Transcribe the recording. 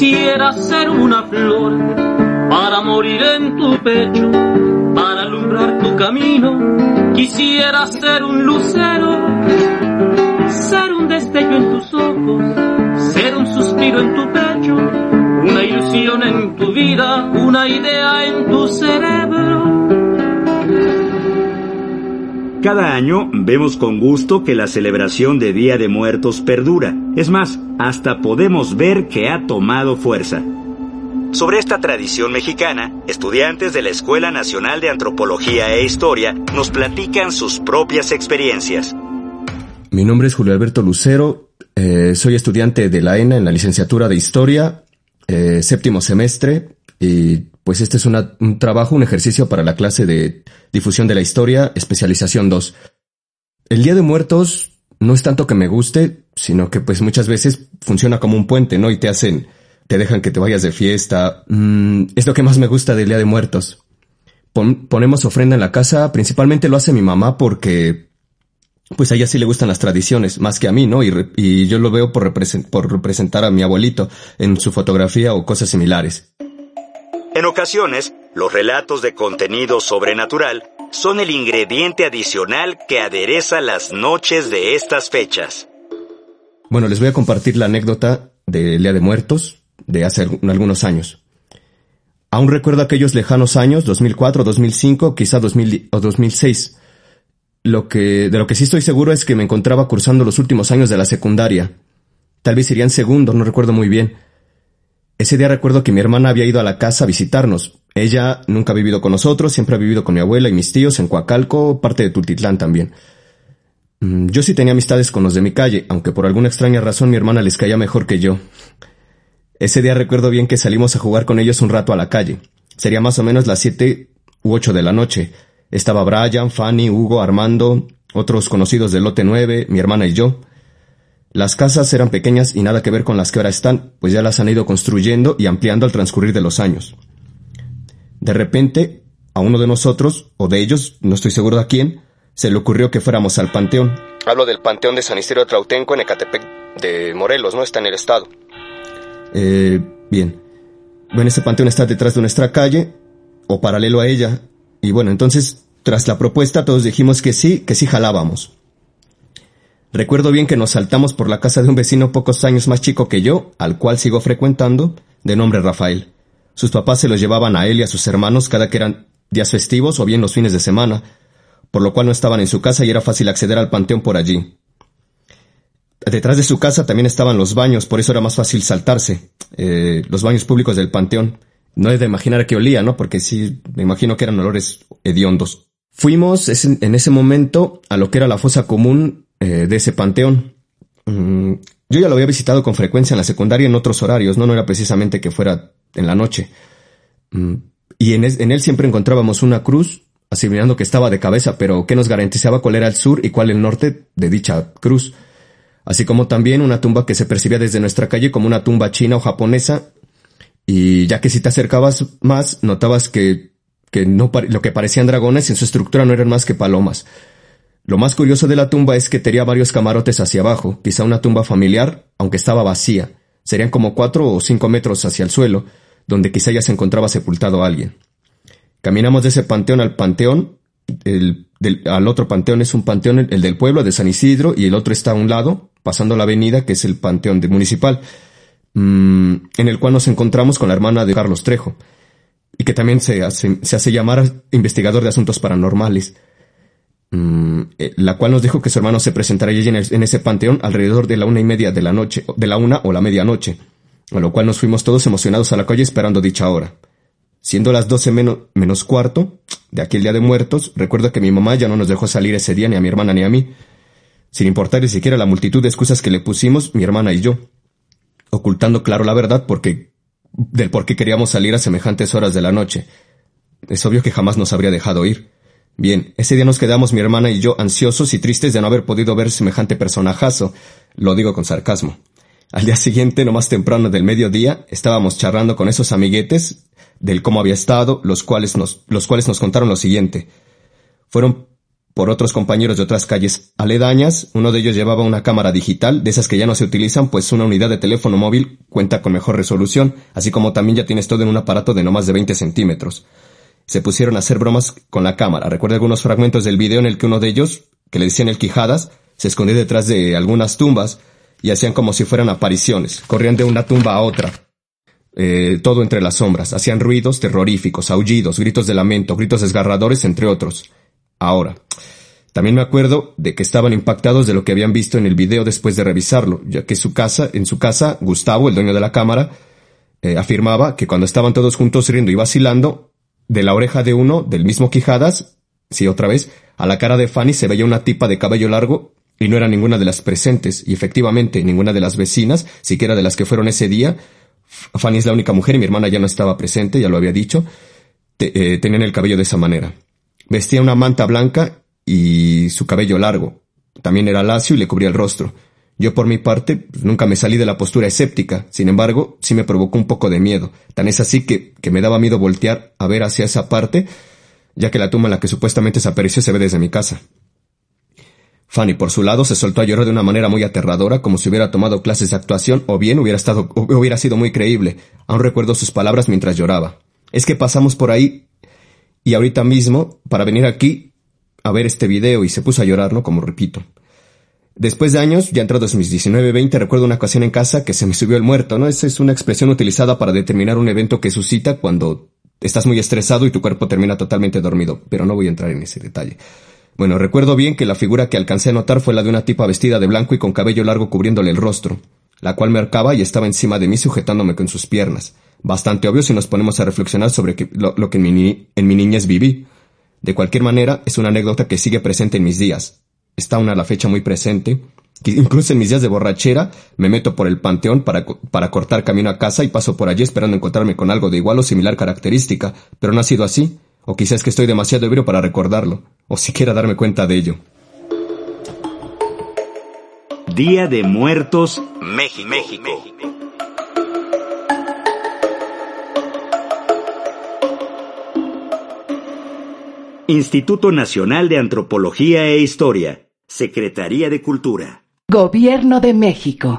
Quisiera ser una flor para morir en tu pecho, para alumbrar tu camino. Quisiera ser un lucero, Cada año vemos con gusto que la celebración de Día de Muertos perdura. Es más, hasta podemos ver que ha tomado fuerza. Sobre esta tradición mexicana, estudiantes de la Escuela Nacional de Antropología e Historia nos platican sus propias experiencias. Mi nombre es Julio Alberto Lucero, eh, soy estudiante de la ENA en la licenciatura de Historia, eh, séptimo semestre, y pues este es un trabajo, un ejercicio para la clase de difusión de la historia, especialización 2. El Día de Muertos no es tanto que me guste, sino que pues muchas veces funciona como un puente, ¿no? Y te hacen, te dejan que te vayas de fiesta. Mm, es lo que más me gusta del Día de Muertos. ponemos ofrenda en la casa, principalmente lo hace mi mamá porque pues a ella sí le gustan las tradiciones, más que a mí, ¿no? Y, yo lo veo por, por representar a mi abuelito en su fotografía o cosas similares. En ocasiones, los relatos de contenido sobrenatural son el ingrediente adicional que adereza las noches de estas fechas. Bueno, les voy a compartir la anécdota del Día de Muertos de hace algunos años. Aún recuerdo aquellos lejanos años, 2004, 2005, quizá 2000 o 2006. Lo que, de lo que sí estoy seguro es que me encontraba cursando los últimos años de la secundaria. Tal vez irían segundo, no recuerdo muy bien. Ese día recuerdo que mi hermana había ido a la casa a visitarnos. Ella nunca ha vivido con nosotros, siempre ha vivido con mi abuela y mis tíos en Coacalco, parte de Tultitlán también. Mm, yo sí tenía amistades con los de mi calle, aunque por alguna extraña razón mi hermana les caía mejor que yo. Ese día recuerdo bien que salimos a jugar con ellos un rato a la calle. Sería más o menos las siete u ocho de la noche. Estaba Brian, Fanny, Hugo, Armando, otros conocidos del lote 9, mi hermana y yo. Las casas eran pequeñas y nada que ver con las que ahora están, pues ya las han ido construyendo y ampliando al transcurrir de los años. De repente, a uno de nosotros, o de ellos, no estoy seguro de a quién, se le ocurrió que fuéramos al panteón. Hablo del panteón de San Isidro de Trautenco en Ecatepec de Morelos, ¿no? Está en el estado. Eh, bien. Bueno, ese panteón está detrás de nuestra calle, o paralelo a ella, y bueno, entonces, tras la propuesta, todos dijimos que sí, que sí jalábamos. Recuerdo bien que nos saltamos por la casa de un vecino pocos años más chico que yo, al cual sigo frecuentando, de nombre Rafael. Sus papás se los llevaban a él y a sus hermanos cada que eran días festivos o bien los fines de semana, por lo cual no estaban en su casa y era fácil acceder al panteón por allí. Detrás de su casa también estaban los baños, por eso era más fácil saltarse. Eh, los baños públicos del panteón. No he de imaginar a qué olía, ¿no? Porque sí, me imagino que eran olores hediondos. Fuimos en ese momento a lo que era la fosa común eh, de ese panteón. Mm, yo ya lo había visitado con frecuencia en la secundaria en otros horarios, no, no era precisamente que fuera en la noche. Mm, y en, él siempre encontrábamos una cruz, asimilando que estaba de cabeza, pero que nos garantizaba cuál era el sur y cuál el norte de dicha cruz. Así como también una tumba que se percibía desde nuestra calle como una tumba china o japonesa, y ya que si te acercabas más, notabas que, que no, lo que parecían dragones en su estructura no eran más que palomas. Lo más curioso de la tumba es que tenía varios camarotes hacia abajo, quizá una tumba familiar, aunque estaba vacía. Serían como cuatro o cinco metros hacia el suelo, donde quizá ya se encontraba sepultado alguien. Caminamos de ese panteón al panteón, el, al otro panteón es un panteón, el del pueblo de San Isidro, y el otro está a un lado, pasando la avenida, que es el panteón de municipal, mm, en el cual nos encontramos con la hermana de Carlos Trejo, y que también se hace, se hace llamar investigador de asuntos paranormales. Mm, eh, la cual nos dijo que su hermano se presentaría allí en, ese panteón alrededor de la una y media de la noche, de la una o la medianoche, a lo cual nos fuimos todos emocionados a la calle esperando dicha hora. Siendo las doce menos, menos cuarto de aquel día de muertos, recuerdo que mi mamá ya no nos dejó salir ese día ni a mi hermana ni a mí, sin importar ni siquiera la multitud de excusas que le pusimos mi hermana y yo, ocultando claro la verdad porque del por qué queríamos salir a semejantes horas de la noche. Es obvio que jamás nos habría dejado ir. Bien, ese día nos quedamos mi hermana y yo ansiosos y tristes de no haber podido ver semejante personajazo. Lo digo con sarcasmo. Al día siguiente, no más temprano del mediodía, estábamos charlando con esos amiguetes del cómo había estado, los cuales nos, los cuales nos contaron lo siguiente. Fueron por otros compañeros de otras calles aledañas. Uno de ellos llevaba una cámara digital, de esas que ya no se utilizan, pues una unidad de teléfono móvil cuenta con mejor resolución, así como también ya tienes todo en un aparato de no más de 20 centímetros. Se pusieron a hacer bromas con la cámara. Recuerdo algunos fragmentos del video en el que uno de ellos, que le decían el Quijadas, se escondía detrás de algunas tumbas y hacían como si fueran apariciones. Corrían de una tumba a otra. Eh, todo entre las sombras. Hacían ruidos terroríficos, aullidos, gritos de lamento, gritos desgarradores, entre otros. Ahora, también me acuerdo de que estaban impactados de lo que habían visto en el video después de revisarlo, ya que su casa, en su casa, Gustavo, el dueño de la cámara, eh, afirmaba que cuando estaban todos juntos riendo y vacilando, de la oreja de uno, del mismo Quijadas, sí, otra vez, a la cara de Fanny se veía una tipa de cabello largo y no era ninguna de las presentes, y efectivamente ninguna de las vecinas, siquiera de las que fueron ese día, Fanny es la única mujer y mi hermana ya no estaba presente, ya lo había dicho, eh, tenían el cabello de esa manera. Vestía una manta blanca y su cabello largo. También era lacio y le cubría el rostro. Yo por mi parte pues, nunca me salí de la postura escéptica, sin embargo, sí me provocó un poco de miedo. Tan es así que, que me daba miedo voltear a ver hacia esa parte, ya que la tumba en la que supuestamente se apareció se ve desde mi casa. Fanny, por su lado, se soltó a llorar de una manera muy aterradora, como si hubiera tomado clases de actuación, o bien hubiera estado, hubiera sido muy creíble. Aún recuerdo sus palabras mientras lloraba. Es que pasamos por ahí, y ahorita mismo, para venir aquí a ver este video, y se puso a llorar, ¿no? Como repito. Después de años, ya entrados mis 19-20, recuerdo una ocasión en casa que se me subió el muerto, ¿no? Esa es una expresión utilizada para determinar un evento que suscita cuando estás muy estresado y tu cuerpo termina totalmente dormido, pero no voy a entrar en ese detalle. Bueno, recuerdo bien que la figura que alcancé a notar fue la de una tipa vestida de blanco y con cabello largo cubriéndole el rostro, la cual me arcaba y estaba encima de mí sujetándome con sus piernas. Bastante obvio si nos ponemos a reflexionar sobre lo, que en mi niñez viví. De cualquier manera, es una anécdota que sigue presente en mis días. Está aún a la fecha muy presente. Que incluso en mis días de borrachera me meto por el panteón para, para cortar camino a casa y paso por allí esperando encontrarme con algo de igual o similar característica, pero no ha sido así. O quizás que estoy demasiado ebrio para recordarlo, o siquiera darme cuenta de ello. Día de Muertos, México. México. Instituto Nacional de Antropología e Historia, Secretaría de Cultura. Gobierno de México.